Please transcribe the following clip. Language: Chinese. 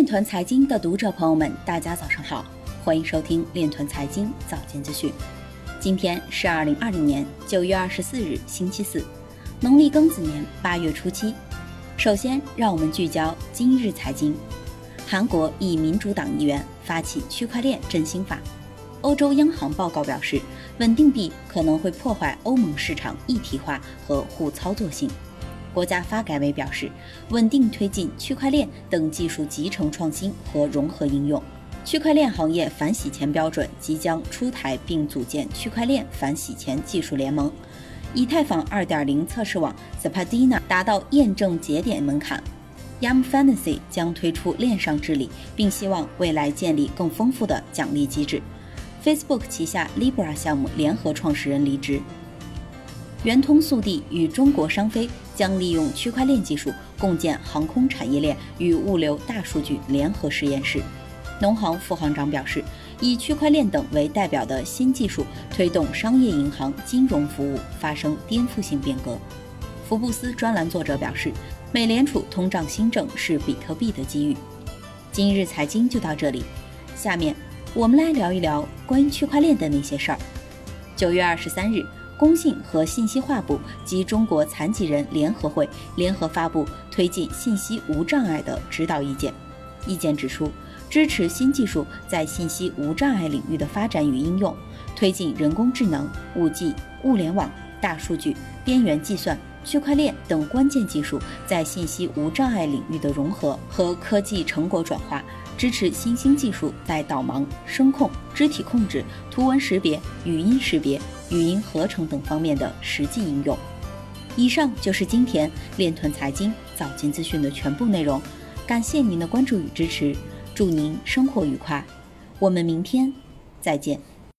链团财经的读者朋友们，大家早上好，欢迎收听链团财经早间资讯。今天是二零二零年九月二十四日，星期四，农历庚子年八月初七。首先，让我们聚焦今日财经。韩国一民主党议员发起区块链振兴法。欧洲央行报告表示，稳定币可能会破坏欧盟市场一体化和互操作性。国家发改委表示，稳定推进区块链等技术集成创新和融合应用。区块链行业反洗钱标准即将出台，并组建区块链反洗钱技术联盟。以太坊2.0测试网 s a p a d i n a 达到验证节点门槛。Yam Fantasy 将推出链上治理，并希望未来建立更丰富的奖励机制。Facebook 旗下 Libra 项目联合创始人离职。圆通速递与中国商飞将利用区块链技术共建航空产业链与物流大数据联合实验室。农行副行长表示，以区块链等为代表的新技术推动商业银行金融服务发生颠覆性变革。福布斯专栏作者表示，美联储通胀新政是比特币的机遇。今日财经就到这里，下面我们来聊一聊关于区块链的那些事儿。九月二十三日。工信和信息化部及中国残疾人联合会联合发布推进信息无障碍的指导意见。意见指出，支持新技术在信息无障碍领域的发展与应用，推进人工智能、五 G、物联网、大数据、边缘计算、区块链等关键技术在信息无障碍领域的融合和科技成果转化。支持新兴技术在导盲、声控、肢体控制、图文识别、语音识别、语音合成等方面的实际应用。以上就是今天链团财经早间资讯的全部内容，感谢您的关注与支持，祝您生活愉快，我们明天再见。